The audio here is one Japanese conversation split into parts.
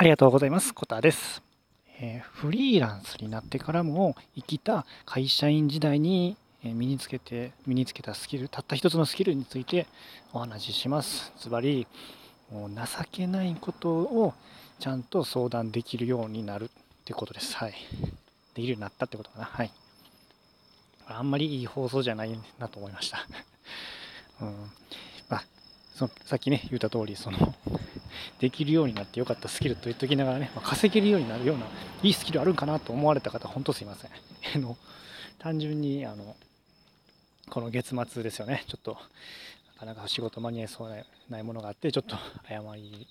ありがとうございます。コタです、えフリーランスになってからも生きた会社員時代に身につけて身につけたスキルたった一つのスキルについてお話しします。つまりもう情けないことをちゃんと相談できるようになるってことです。はい。できるようになったってことかな。はい。あんまりいい放送じゃないなと思いました。うん。まあ、そのさっきね、言った通り、その、できるようになってよかったスキルと言っときながらね、まあ稼げるようになるようないいスキルあるんかなと思われた方、本当すいません。あの、単純に、あの、この月末ですよね、ちょっと、なかなか仕事間に合いそうないものがあって、ちょっと誤り、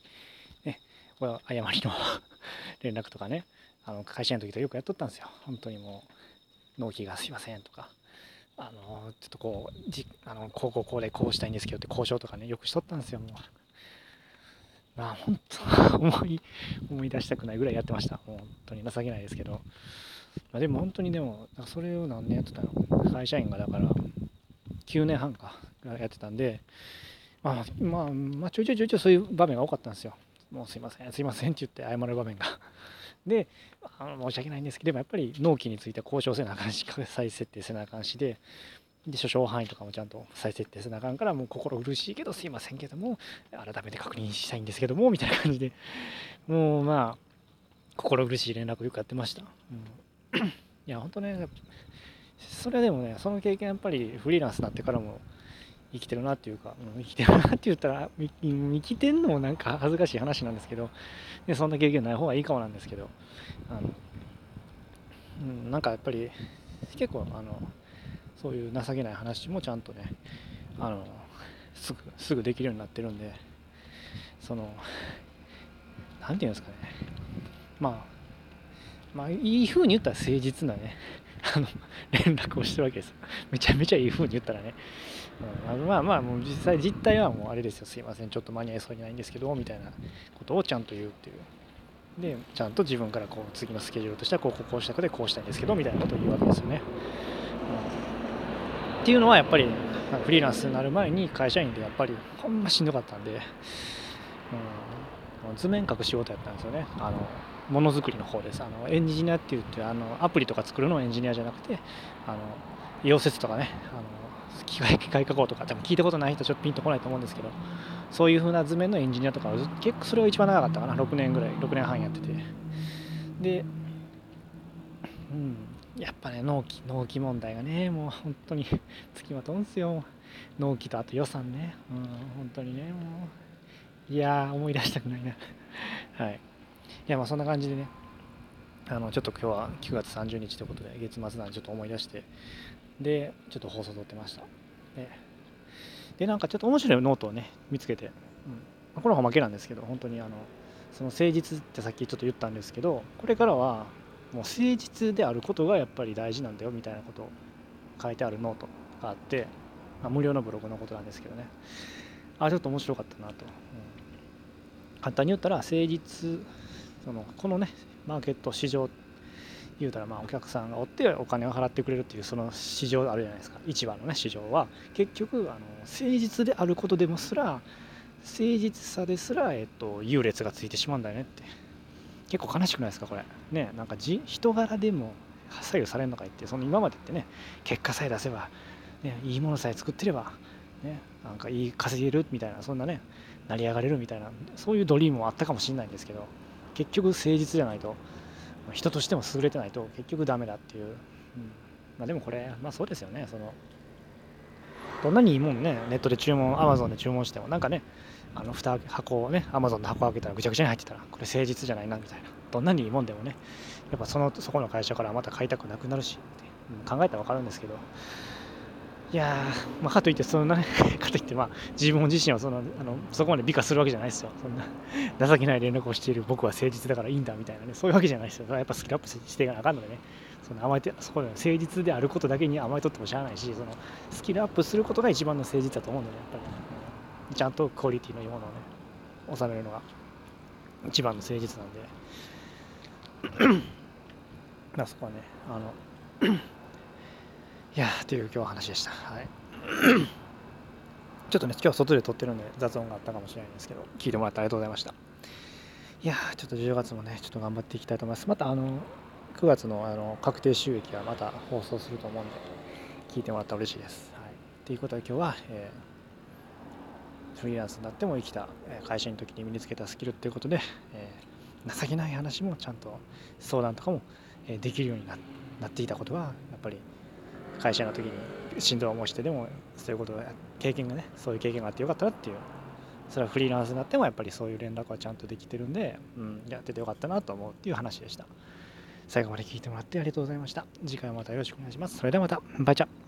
ね、これは誤りの 連絡とかね、あの会社員の時とよくやっとったんですよ。本当にもう、納期がすいませんとか、あの、ちょっとこう、じあのこうこうこうでこうしたいんですけどって交渉とかね、よくしとったんですよ、もう。あ、本当 思い、思い出したくないぐらいやってました。本当に情けないですけど。まあ、でも本当にでも、それを何年やってたの？会社員がだから、9年半か、やってたんで、まあ、まあ、まあ、ちょいちょいちょいちょいそういう場面が多かったんですよ。もうすいません、すいませんって言って謝る場面が。で、あの申し訳ないんですけど、でもやっぱり納期については交渉せなあかんし、再設定せなあかんしで、で、諸々範囲とかもちゃんと再設定せなあかんから、もう心苦しいけど、すいませんけども、改めて確認したいんですけども、みたいな感じで、もうまあ、心苦しい連絡をよくやってました。うん、いや、本当ね、それでもね、その経験やっぱりフリーランスになってからも生きてるなっていうか、うん生きてるなって言ったら、生きてんのもなんか恥ずかしい話なんですけど、でそんな経験ない方がいいかもなんですけど、あの、うん、なんかやっぱり結構あの、そういう情けない話もちゃんとね、あの、すぐ、すぐできるようになってるんで、その、なんていうんですかね、まあ、まあ、いい風に言ったら誠実なね、あの、連絡をしてるわけです。めちゃめちゃいい風に言ったらね。うん、まあまあ、もう実際、実態はもうあれですよ、すいません、ちょっと間に合いそうにないんですけど、みたいなことをちゃんと言うっていう。で、ちゃんと自分からこう、次のスケジュールとしては、こう、こうこうしたくて、こうしたいんですけど、みたいなことを言うわけですよね。うん、っていうのは、やっぱり、フリーランスになる前に会社員でやっぱり、ほんましんどかったんで、うん、図面書く仕事やったんですよね。あのものづくりの方です。あのエンジニアって言ってあのアプリとか作るのはエンジニアじゃなくて、あの溶接とかね、あの機械機械加工とか多分聞いたことない人ちょっとピンとこないと思うんですけど、そういう風な図面のエンジニアとか結構それが一番長かったかな。6年ぐらい、6年半やってて。で、うん、やっぱね納期納期問題がねもう本当に つきまとうんすよ。納期とあと予算ね、うん本当にねもういやー思い出したくないな。はい。いやまあそんな感じでね、あのちょっと今日は9月30日ということで、月末なんでちょっと思い出して、で、ちょっと放送撮ってました。で、でなんかちょっと面白いノートをね、見つけて、うん、これはおまけなんですけど、本当にあの、その誠実ってさっきちょっと言ったんですけど、これからはもう誠実であることがやっぱり大事なんだよみたいなことを書いてあるノートがあって、まあ、無料のブログのことなんですけどね、あ、ちょっと面白かったなと。うん、簡単に言ったら、誠実、そのこのねマーケット市場言うたらまあお客さんがおってお金を払ってくれるっていうその市場あるじゃないですか。市場のね市場は。結局あの誠実であることでもすら誠実さですら、えっと、優劣がついてしまうんだよねって。結構悲しくないですかこれ。ねなんか人柄でも左右されるのかいってその今までってね結果さえ出せば、ね、いいものさえ作ってればねなんかいい稼げるみたいなそんなね成り上がれるみたいなそういうドリームもあったかもしれないんですけど結局誠実じゃないと人としても優れてないと結局ダメだっていう、うん、まあでもこれまあそうですよね。そのどんなにいいもんねネットで注文アマゾンで注文してもなんかねあの蓋箱をねアマゾンの箱開けたらぐちゃぐちゃに入ってたらこれ誠実じゃないなみたいな。どんなにいいもんでもね。やっぱそのそこの会社からまた買いたくなくなるしって、うん、考えたら分かるんですけど。いやー、まあ、かといって、そんな、かといって、まあ、自分自身はそのあのそこまで美化するわけじゃないですよ。そんな情けない連絡をしている僕は誠実だからいいんだみたいなね、そういうわけじゃないですよ。やっぱスキルアップしていかなあかんのでね、その甘えてそこで誠実であることだけに甘えとってもしゃあないし、そのスキルアップすることが一番の誠実だと思うんでね、やっぱり、ね、ちゃんとクオリティのいいものをね、収めるのが一番の誠実なんで、まあそこはね、あの、いやーという今日は話でした。はい。ちょっとね、今日外で撮ってるんで雑音があったかもしれないんですけど、聞いてもらってありがとうございました。いやちょっと10月もねちょっと頑張っていきたいと思いますまたあの9月のあの確定収益はまた放送すると思うんで聞いてもらったら嬉しいです。はい、ということで今日は、えー、フリーランスになっても生きた会社の時に身につけたスキルっていうことで、えー、情けない話もちゃんと相談とかもできるようになっていたことがやっぱり会社の時にしんどい思いしてでもそういうこと経験がねそういう経験があってよかったなっていうそれはフリーランスになってもやっぱりそういう連絡はちゃんとできてるんで、うん、やっててよかったなと思うっていう話でした。最後まで聞いてもらってありがとうございました。次回もまたよろしくお願いします。それではまた。バイチャ。